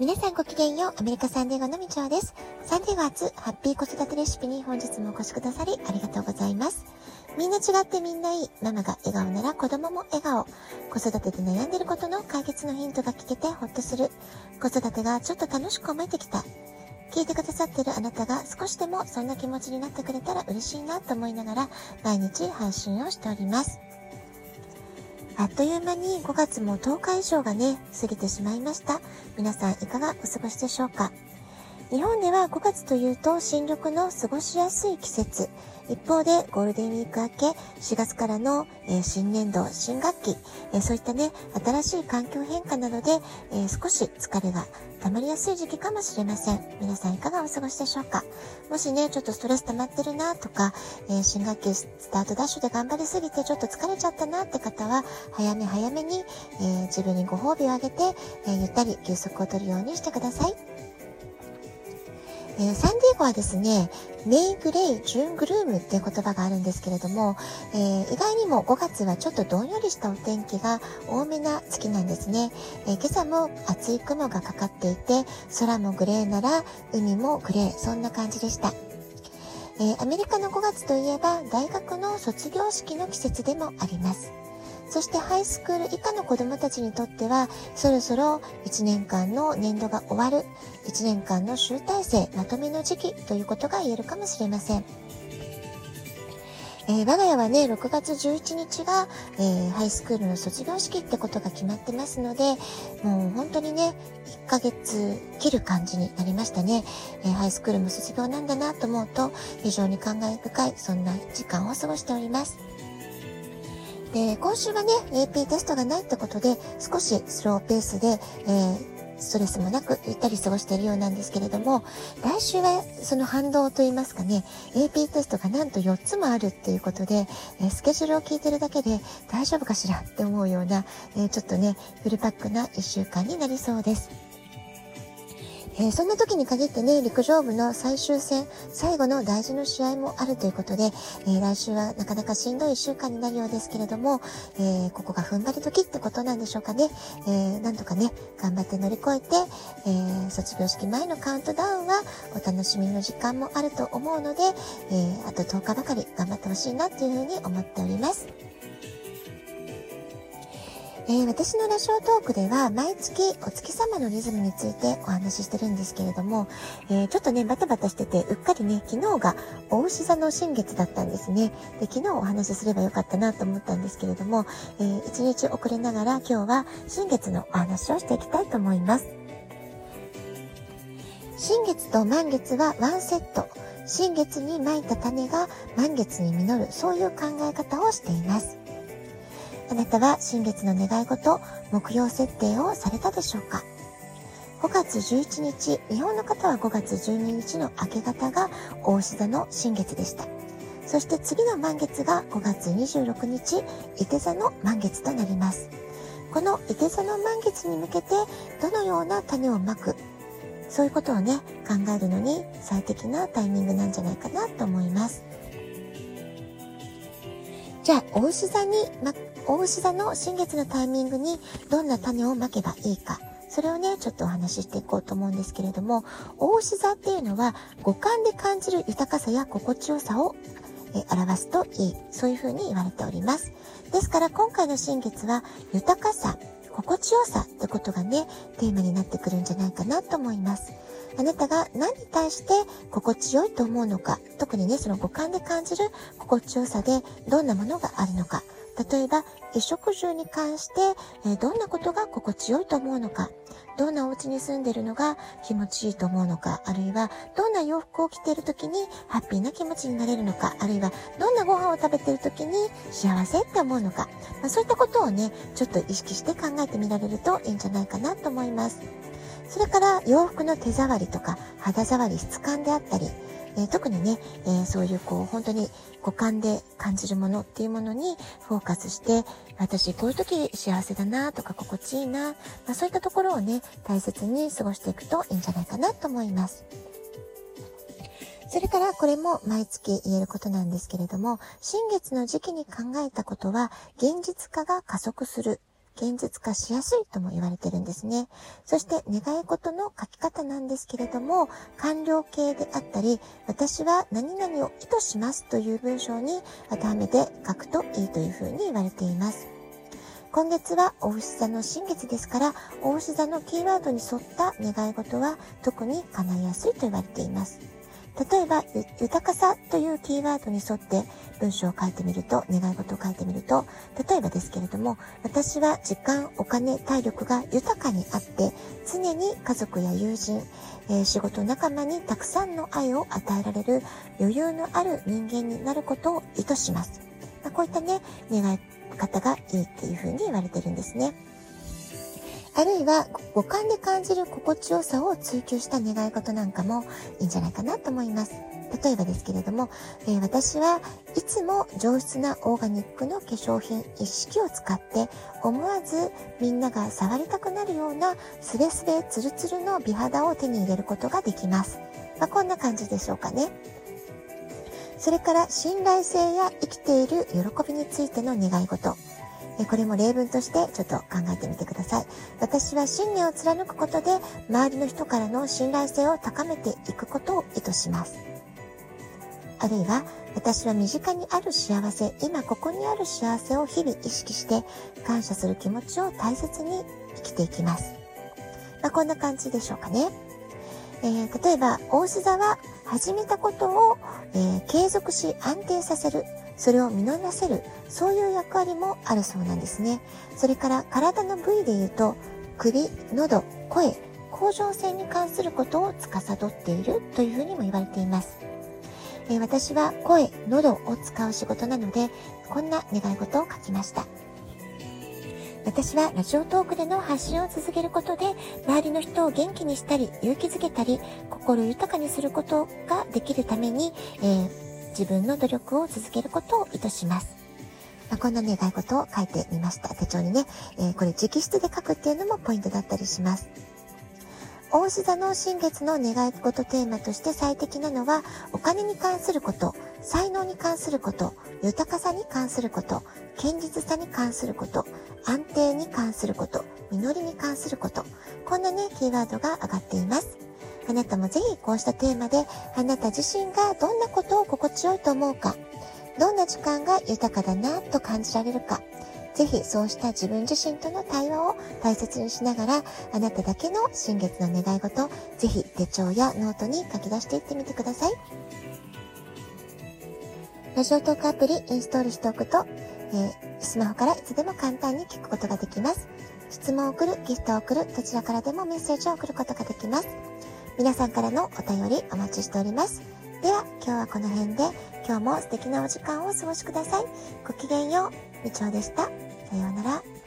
皆さんごきげんよう。アメリカサンデーゴのみちょうです。サンデーゴ初ハッピー子育てレシピに本日もお越しくださりありがとうございます。みんな違ってみんないい。ママが笑顔なら子供も笑顔。子育てで悩んでることの解決のヒントが聞けてほっとする。子育てがちょっと楽しく思えてきた。聞いてくださってるあなたが少しでもそんな気持ちになってくれたら嬉しいなと思いながら毎日配信をしております。あっという間に5月も10日以上がね、過ぎてしまいました。皆さんいかがお過ごしでしょうか？日本では5月というと新緑の過ごしやすい季節。一方でゴールデンウィーク明け4月からの、え、新年度、新学期、え、そういったね、新しい環境変化などで、え、少し疲れが溜まりやすい時期かもしれません。皆さんいかがお過ごしでしょうか？もしね、ちょっとストレス溜まってるなとか、え新学期スタートダッシュで頑張りすぎてちょっと疲れちゃったなって方は、早め早めに、え自分にご褒美をあげて、えゆったり休息をとるようにしてください。えー、サンディエゴはですね、メイグレイ、ジューングルームっていう言葉があるんですけれども、えー、意外にも5月はちょっとどんよりしたお天気が多めな月なんですね。えー、今朝も厚い雲がかかっていて、空もグレーなら海もグレー、そんな感じでした。えアメリカの5月といえば大学の卒業式の季節でもあります。そしてハイスクール以下の子供たちにとっては、そろそろ1年間の年度が終わる、1年間の集大成、まとめの時期ということが言えるかもしれません。えー、我が家はね、6月11日が、えー、ハイスクールの卒業式ってことが決まってますので、もう本当にね、1ヶ月切る感じになりましたね。えー、ハイスクールも卒業なんだなと思うと、非常に感慨深い、そんな時間を過ごしております。で、今週はね、AP テストがないってことで、少しスローペースで、えーストレスもなくゆったり過ごしているようなんですけれども、来週はその反動といいますかね、AP テストがなんと4つもあるっていうことで、えスケジュールを聞いてるだけで大丈夫かしらって思うような、えちょっとね、フルパックな1週間になりそうです。えー、そんな時に限ってね、陸上部の最終戦、最後の大事な試合もあるということで、えー、来週はなかなかしんどい1週間になるようですけれども、えー、ここが踏ん張り時ってことなんでしょうかね。えなんとかね、頑張って乗り越えて、え卒業式前のカウントダウンはお楽しみの時間もあると思うので、えあと10日ばかり頑張ってほしいなっていうふうに思っております。えー、私のラジオトークでは毎月お月様のリズムについてお話ししてるんですけれども、えー、ちょっとね、バタバタしてて、うっかりね、昨日が大牛座の新月だったんですね。で、昨日お話しすればよかったなと思ったんですけれども、えー、1日遅れながら今日は新月のお話をしていきたいと思います。新月と満月はワンセット。新月に蒔いた種が満月に実る、そういう考え方をしています。あなたは新月の願い事、目標設定をされたでしょうか？5月11日、日本の方は5月12日の明け方が大牛座の新月でした。そして次の満月が5月26日、伊手座の満月となります。この伊手座の満月に向けてどのような種をまく、そういうことをね、考えるのに最適なタイミングなんじゃないかなと思います。じゃあ、大牛座に、ま、大牛座の新月のタイミングにどんな種をまけばいいか。それをね、ちょっとお話ししていこうと思うんですけれども、大牛座っていうのは五感で感じる豊かさや心地よさを表すといい。そういうふうに言われております。ですから今回の新月は豊かさ、心地よさってことがね、テーマになってくるんじゃないかなと思います。あなたが何に対して心地よいと思うのか、特にね、その五感で感じる心地よさでどんなものがあるのか、例えば、衣食住に関して、えどんなことが心地よいと思うのか、どんなお家に住んでるのが気持ちいいと思うのか、あるいはどんな洋服を着ている時にハッピーな気持ちになれるのか、あるいはどんなご飯を食べている時に幸せって思うのか、まあ、そういったことをね、ちょっと意識して考えてみられるといいんじゃないかなと思います。それから洋服の手触りとか肌触り、質感であったり、えー、特にね、えー、そういうこう本当に五感で感じるものっていうものにフォーカスして、私こういう時幸せだなとか心地いいな、まあ、そういったところをね、大切に過ごしていくといいんじゃないかなと思います。それからこれも毎月言えることなんですけれども、新月の時期に考えたことは現実化が加速する。現実化しやすいとも言われてるんですね。そして願い事の書き方なんですけれども、完了形であったり、私は何々を意図しますという文章に当てはめて書くといいというふうに言われています。今月はお牛座の新月ですから、お牛座のキーワードに沿った願い事は特に叶いやすいと言われています。例えば、豊かさというキーワードに沿って文章を書いてみると、願い事を書いてみると、例えばですけれども、私は時間、お金、体力が豊かにあって、常に家族や友人、えー、仕事仲間にたくさんの愛を与えられる余裕のある人間になることを意図します。まあ、こういったね、願い方がいいっていうふうに言われてるんですね。あるいは五感で感じる心地よさを追求した願い事なんかもいいんじゃないかなと思います。例えばですけれども、えー、私はいつも上質なオーガニックの化粧品一式を使って思わずみんなが触りたくなるようなスレスレツルツルの美肌を手に入れることができます。まあ、こんな感じでしょうかね。それから信頼性や生きている喜びについての願い事。これも例文としてちょっと考えてみてください。私は信念を貫くことで周りの人からの信頼性を高めていくことを意図します。あるいは私は身近にある幸せ、今ここにある幸せを日々意識して感謝する気持ちを大切に生きていきます。まあ、こんな感じでしょうかね。えー、例えば、大須座は始めたことを、えー、継続し安定させる。それを実らせる。そういう役割もあるそうなんですね。それから体の部位で言うと、首、喉、声、甲状腺に関することを司っているというふうにも言われています。えー、私は声、喉を使う仕事なので、こんな願い事を書きました。私はラジオトークでの発信を続けることで、周りの人を元気にしたり、勇気づけたり、心豊かにすることができるために、えー、自分の努力を続けることを意図します。まあ、こんな願い事を書いてみました。手帳にね、えー、これ直筆で書くっていうのもポイントだったりします。大志座の新月の願い事テーマとして最適なのは、お金に関すること、才能に関すること、豊かさに関すること、堅実さに関すること、安定に関すること、実りに関すること、こんなね、キーワードが上がっています。あなたもぜひこうしたテーマで、あなた自身がどんなことを心地よいと思うか、どんな時間が豊かだなと感じられるか、ぜひそうした自分自身との対話を大切にしながら、あなただけの新月の願い事、ぜひ手帳やノートに書き出していってみてください。ラジオトークアプリインストールしておくと、えー、スマホからいつでも簡単に聞くことができます。質問を送る、ギフトを送る、どちらからでもメッセージを送ることができます。皆さんからのお便りお待ちしております。では、今日はこの辺で、今日も素敵なお時間をお過ごしください。ごきげんよう。みちおでした。さようなら。